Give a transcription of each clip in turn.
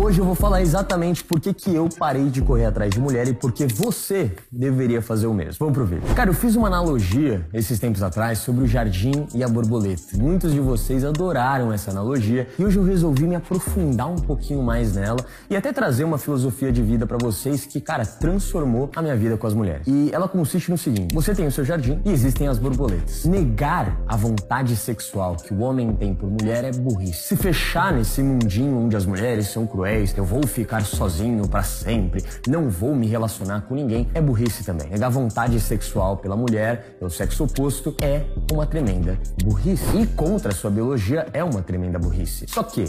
Hoje eu vou falar exatamente por que, que eu parei de correr atrás de mulher e por que você deveria fazer o mesmo. Vamos pro vídeo. Cara, eu fiz uma analogia esses tempos atrás sobre o jardim e a borboleta. Muitos de vocês adoraram essa analogia e hoje eu resolvi me aprofundar um pouquinho mais nela e até trazer uma filosofia de vida para vocês que, cara, transformou a minha vida com as mulheres. E ela consiste no seguinte: você tem o seu jardim e existem as borboletas. Negar a vontade sexual que o homem tem por mulher é burrice. Se fechar nesse mundinho onde as mulheres são cruéis, eu vou ficar sozinho para sempre, não vou me relacionar com ninguém, é burrice também. Negar vontade sexual pela mulher, pelo sexo oposto, é uma tremenda burrice. E contra a sua biologia é uma tremenda burrice. Só que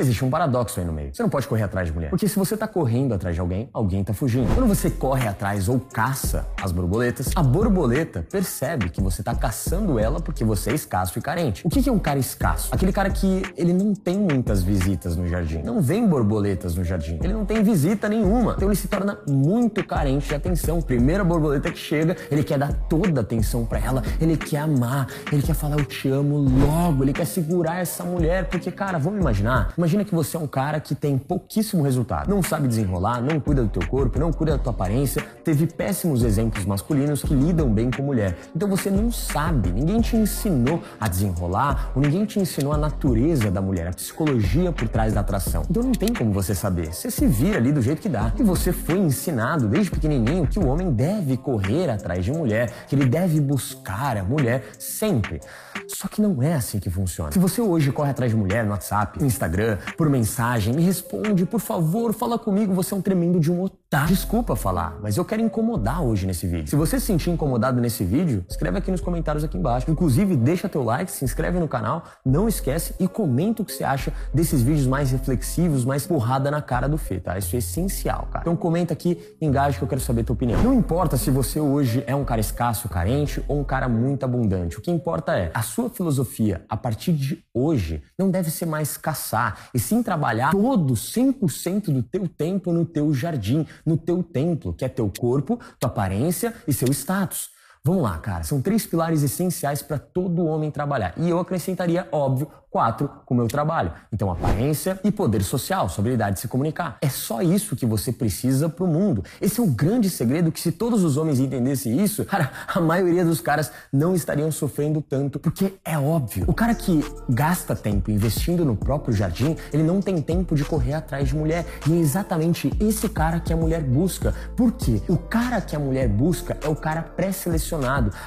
Existe um paradoxo aí no meio. Você não pode correr atrás de mulher. Porque se você tá correndo atrás de alguém, alguém tá fugindo. Quando você corre atrás ou caça as borboletas, a borboleta percebe que você tá caçando ela porque você é escasso e carente. O que é um cara escasso? Aquele cara que ele não tem muitas visitas no jardim. Não vem borboletas no jardim. Ele não tem visita nenhuma. Então ele se torna muito carente de atenção. Primeira borboleta que chega, ele quer dar toda a atenção para ela. Ele quer amar. Ele quer falar eu te amo logo. Ele quer segurar essa mulher. Porque, cara, vamos imaginar. Imagina que você é um cara que tem pouquíssimo resultado, não sabe desenrolar, não cuida do teu corpo, não cuida da tua aparência, teve péssimos exemplos masculinos que lidam bem com mulher. Então você não sabe, ninguém te ensinou a desenrolar, ou ninguém te ensinou a natureza da mulher, a psicologia por trás da atração. Então não tem como você saber. Você se vira ali do jeito que dá. E você foi ensinado desde pequenininho que o homem deve correr atrás de mulher, que ele deve buscar a mulher sempre. Só que não é assim que funciona. Se você hoje corre atrás de mulher no WhatsApp, no Instagram, por mensagem, me responde, por favor, fala comigo, você é um tremendo de um otário. Desculpa falar, mas eu quero incomodar hoje nesse vídeo. Se você se sentir incomodado nesse vídeo, escreve aqui nos comentários aqui embaixo. Inclusive, deixa teu like, se inscreve no canal, não esquece e comenta o que você acha desses vídeos mais reflexivos, mais porrada na cara do Fê, tá? Isso é essencial, cara. Então comenta aqui, engaje que eu quero saber tua opinião. Não importa se você hoje é um cara escasso, carente ou um cara muito abundante. O que importa é a sua filosofia a partir de hoje não deve ser mais caçar e sim trabalhar todo 100% do teu tempo no teu jardim, no teu templo, que é teu corpo, tua aparência e seu status. Vamos lá, cara. São três pilares essenciais para todo homem trabalhar. E eu acrescentaria, óbvio, Quatro, com o meu trabalho. Então, aparência e poder social, sua habilidade de se comunicar. É só isso que você precisa pro mundo. Esse é o grande segredo que se todos os homens entendessem isso, cara, a maioria dos caras não estariam sofrendo tanto, porque é óbvio. O cara que gasta tempo investindo no próprio jardim, ele não tem tempo de correr atrás de mulher. E é exatamente esse cara que a mulher busca. Por quê? O cara que a mulher busca é o cara pré-selecionado.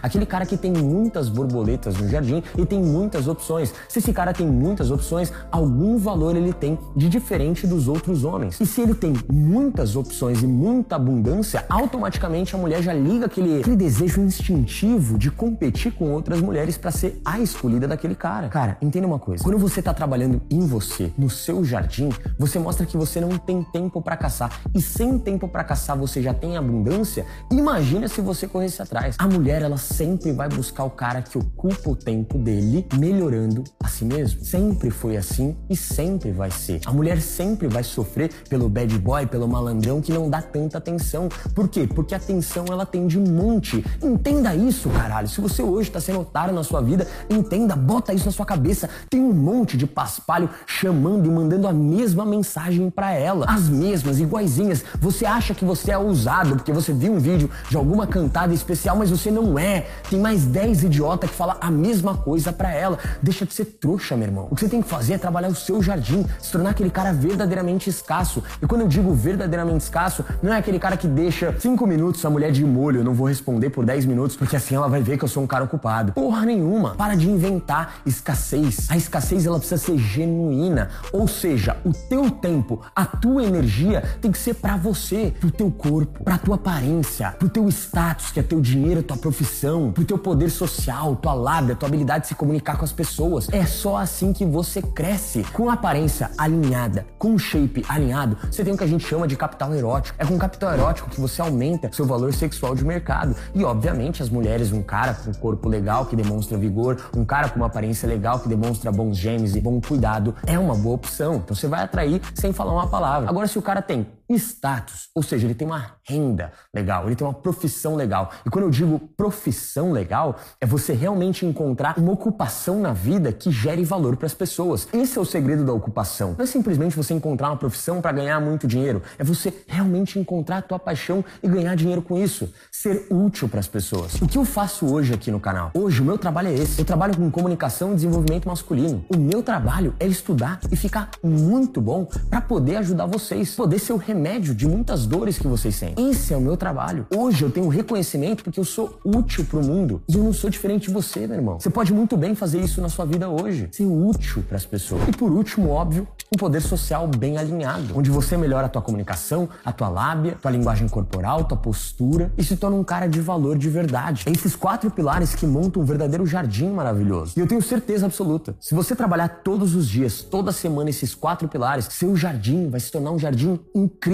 Aquele cara que tem muitas borboletas no jardim e tem muitas opções. Se esse cara tem muitas opções, algum valor ele tem de diferente dos outros homens. E se ele tem muitas opções e muita abundância, automaticamente a mulher já liga aquele, aquele desejo instintivo de competir com outras mulheres para ser a escolhida daquele cara. Cara, entenda uma coisa. Quando você tá trabalhando em você, no seu jardim, você mostra que você não tem tempo para caçar. E sem tempo para caçar você já tem abundância, imagina se você corresse atrás. A mulher, ela sempre vai buscar o cara que ocupa o tempo dele, melhorando a si mesmo. Sempre foi assim e sempre vai ser. A mulher sempre vai sofrer pelo bad boy, pelo malandrão que não dá tanta atenção. Por quê? Porque a atenção ela tem de monte. Entenda isso, caralho. Se você hoje tá sendo otário na sua vida, entenda, bota isso na sua cabeça. Tem um monte de paspalho chamando e mandando a mesma mensagem para ela. As mesmas, iguaizinhas. Você acha que você é ousado porque você viu um vídeo de alguma cantada especial, mas você não é. Tem mais 10 idiota que fala a mesma coisa para ela. Deixa de ser trouxa meu irmão. O que você tem que fazer é trabalhar o seu jardim, se tornar aquele cara verdadeiramente escasso. E quando eu digo verdadeiramente escasso, não é aquele cara que deixa cinco minutos a mulher de molho, eu não vou responder por 10 minutos, porque assim ela vai ver que eu sou um cara ocupado. Porra nenhuma. Para de inventar escassez. A escassez ela precisa ser genuína. Ou seja, o teu tempo, a tua energia tem que ser para você, pro teu corpo, pra tua aparência, pro teu status, que é teu dinheiro, tua profissão, pro teu poder social, tua lábia, tua habilidade de se comunicar com as pessoas. É só assim que você cresce. Com aparência alinhada, com shape alinhado, você tem o que a gente chama de capital erótico. É com capital erótico que você aumenta seu valor sexual de mercado. E, obviamente, as mulheres, um cara com corpo legal que demonstra vigor, um cara com uma aparência legal que demonstra bons genes e bom cuidado, é uma boa opção. Então você vai atrair sem falar uma palavra. Agora, se o cara tem status, ou seja, ele tem uma renda legal, ele tem uma profissão legal. E quando eu digo profissão legal, é você realmente encontrar uma ocupação na vida que gere valor para as pessoas. Esse é o segredo da ocupação. Não é simplesmente você encontrar uma profissão para ganhar muito dinheiro, é você realmente encontrar a tua paixão e ganhar dinheiro com isso, ser útil para as pessoas. O que eu faço hoje aqui no canal? Hoje o meu trabalho é esse. Eu trabalho com comunicação e desenvolvimento masculino. O meu trabalho é estudar e ficar muito bom para poder ajudar vocês, poder ser o remédio de muitas dores que vocês sentem. Esse é o meu trabalho. Hoje eu tenho reconhecimento porque eu sou útil para o mundo e eu não sou diferente de você, meu irmão. Você pode muito bem fazer isso na sua vida hoje, ser útil para as pessoas. E por último, óbvio, um poder social bem alinhado, onde você melhora a tua comunicação, a tua lábia, tua linguagem corporal, tua postura e se torna um cara de valor de verdade. É esses quatro pilares que montam um verdadeiro jardim maravilhoso. E eu tenho certeza absoluta, se você trabalhar todos os dias, toda semana esses quatro pilares, seu jardim vai se tornar um jardim incrível,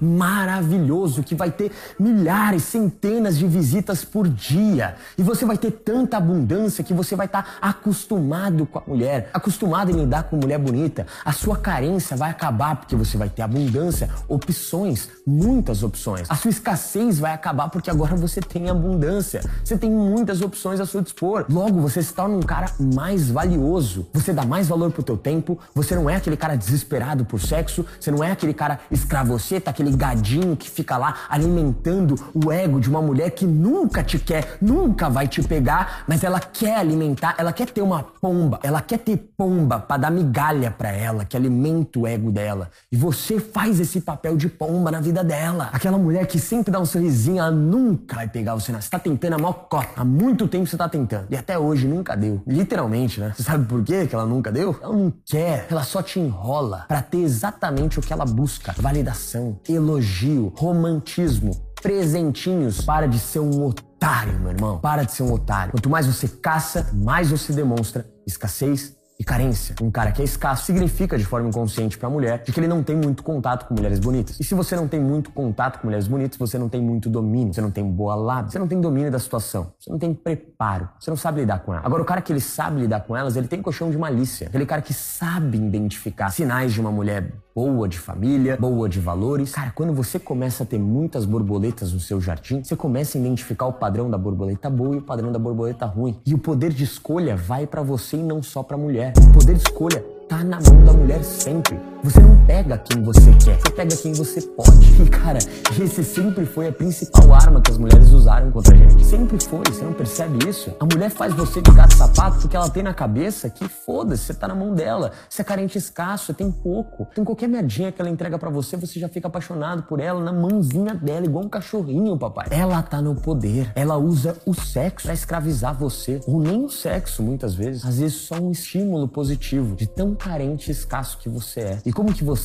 maravilhoso, que vai ter milhares, centenas de visitas por dia. E você vai ter tanta abundância que você vai estar acostumado com a mulher, acostumado em lidar com mulher bonita. A sua carência vai acabar porque você vai ter abundância, opções, muitas opções. A sua escassez vai acabar porque agora você tem abundância. Você tem muitas opções a seu dispor. Logo, você se torna um cara mais valioso. Você dá mais valor pro teu tempo. Você não é aquele cara desesperado por sexo. Você não é aquele cara escravoceta, aquele gadinho que fica lá alimentando o ego de uma mulher que nunca te quer, nunca vai te pegar, mas ela quer alimentar, ela quer ter uma pomba, ela quer ter pomba para dar migalha para ela, que alimenta o ego dela. E você faz esse papel de pomba na vida dela. Aquela mulher que sempre dá um sorrisinho, ela nunca vai pegar você. Você tá tentando a cota. Há muito tempo você tá tentando. E até hoje nunca deu. Literalmente, né? Você sabe por quê que ela nunca deu? Ela não quer. Ela só te enrola para ter exatamente o que ela busca: validação, elogio, romantismo, presentinhos. Para de ser um otário, meu irmão. Para de ser um otário. Quanto mais você caça, mais você demonstra escassez e carência. Um cara que é escasso significa de forma inconsciente para a mulher de que ele não tem muito contato com mulheres bonitas. E se você não tem muito contato com mulheres bonitas, você não tem muito domínio, você não tem boa lábia, você não tem domínio da situação, você não tem preparo, você não sabe lidar com ela. Agora, o cara que ele sabe lidar com elas, ele tem colchão de malícia. Aquele cara que sabe identificar sinais de uma mulher boa de família, boa de valores. Cara, quando você começa a ter muitas borboletas no seu jardim, você começa a identificar o padrão da borboleta boa e o padrão da borboleta ruim. E o poder de escolha vai para você e não só para mulher. O poder de escolha tá na mão da mulher sempre. Você não pega quem você quer, você pega quem você pode. E cara, esse sempre foi a principal arma que as mulheres usaram contra a gente. Sempre foi, você não percebe isso? A mulher faz você de gato sapato porque ela tem na cabeça que foda-se, você tá na mão dela. Você é carente escasso, tem pouco. Tem qualquer merdinha que ela entrega para você, você já fica apaixonado por ela na mãozinha dela, igual um cachorrinho, papai. Ela tá no poder. Ela usa o sexo pra escravizar você. Ou nem o sexo, muitas vezes. Às vezes só um estímulo positivo de tão carente e escasso que você é. E como que você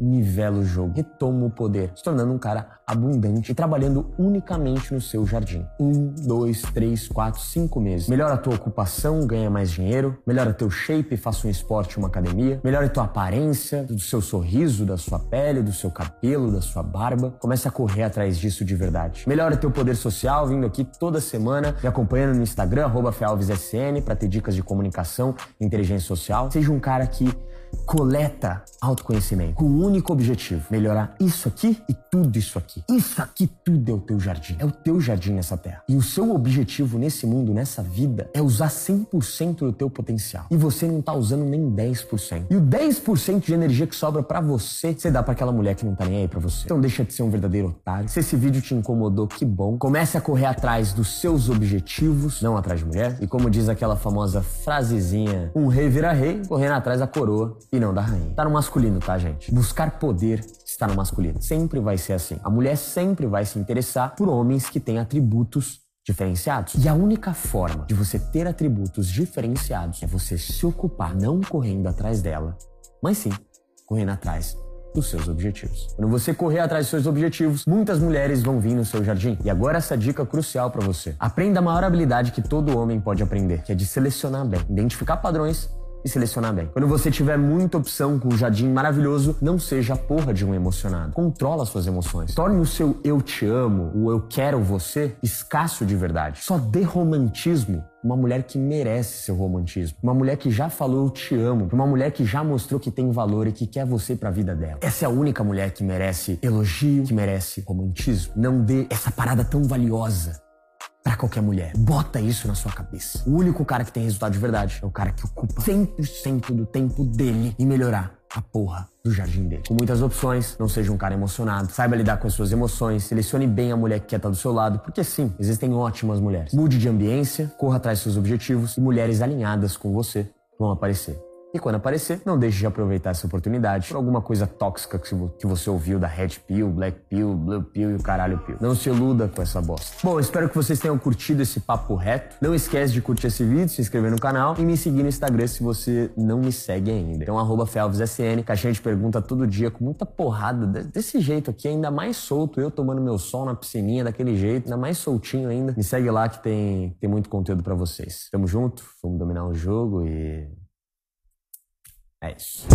nivela o jogo? Retoma o poder, se tornando um cara abundante e trabalhando unicamente no seu jardim. Um, dois, três, quatro, cinco meses. Melhora a tua ocupação, ganha mais dinheiro, melhora teu shape, faça um esporte, uma academia, melhora a tua aparência, do seu sorriso, da sua pele, do seu cabelo, da sua barba. Comece a correr atrás disso de verdade. Melhora teu poder social, vindo aqui toda semana, me acompanhando no Instagram, arroba para ter dicas de comunicação inteligência social. Seja um cara que coleta autoconhecimento com um único objetivo: melhorar isso aqui e tudo isso aqui. Isso aqui tudo é o teu jardim. É o teu jardim nessa terra. E o seu objetivo nesse mundo, nessa vida, é usar 100% do teu potencial. E você não tá usando nem 10%. E o 10% de energia que sobra para você, você dá para aquela mulher que não tá nem aí para você. Então deixa de ser um verdadeiro otário. Se esse vídeo te incomodou, que bom. Comece a correr atrás dos seus objetivos, não atrás de mulher. E como diz aquela famosa frasezinha, um rei vira rei, correndo atrás da coroa e não da rainha. Tá no masculino, tá, gente? Buscar poder está no masculino. Sempre vai ser assim. A mulher sempre vai se interessar por homens que têm atributos diferenciados. E a única forma de você ter atributos diferenciados é você se ocupar não correndo atrás dela, mas sim correndo atrás dos seus objetivos. Quando você correr atrás dos seus objetivos, muitas mulheres vão vir no seu jardim. E agora essa dica crucial para você. Aprenda a maior habilidade que todo homem pode aprender, que é de selecionar bem, identificar padrões e selecionar bem. Quando você tiver muita opção com um jardim maravilhoso, não seja a porra de um emocionado. Controla suas emoções. Torne o seu eu te amo, o eu quero você, escasso de verdade. Só dê romantismo uma mulher que merece seu romantismo, uma mulher que já falou eu te amo, uma mulher que já mostrou que tem valor e que quer você para a vida dela. Essa é a única mulher que merece elogio, que merece romantismo. Não dê essa parada tão valiosa para qualquer mulher. Bota isso na sua cabeça. O único cara que tem resultado de verdade é o cara que ocupa 100% do tempo dele em melhorar a porra do jardim dele. Com muitas opções, não seja um cara emocionado, saiba lidar com as suas emoções, selecione bem a mulher que quer estar do seu lado, porque sim, existem ótimas mulheres. Mude de ambiência, corra atrás dos seus objetivos e mulheres alinhadas com você vão aparecer. E quando aparecer, não deixe de aproveitar essa oportunidade por alguma coisa tóxica que você ouviu da Red Pill, Black Pill, Blue Pill e o caralho Pill. Não se iluda com essa bosta. Bom, espero que vocês tenham curtido esse papo reto. Não esquece de curtir esse vídeo, se inscrever no canal e me seguir no Instagram se você não me segue ainda. Então, arroba FelvesSN, caixinha de pergunta todo dia com muita porrada, desse jeito aqui, ainda mais solto, eu tomando meu sol na piscininha daquele jeito, ainda mais soltinho ainda. Me segue lá que tem, tem muito conteúdo para vocês. Tamo junto, vamos dominar o jogo e... É isso.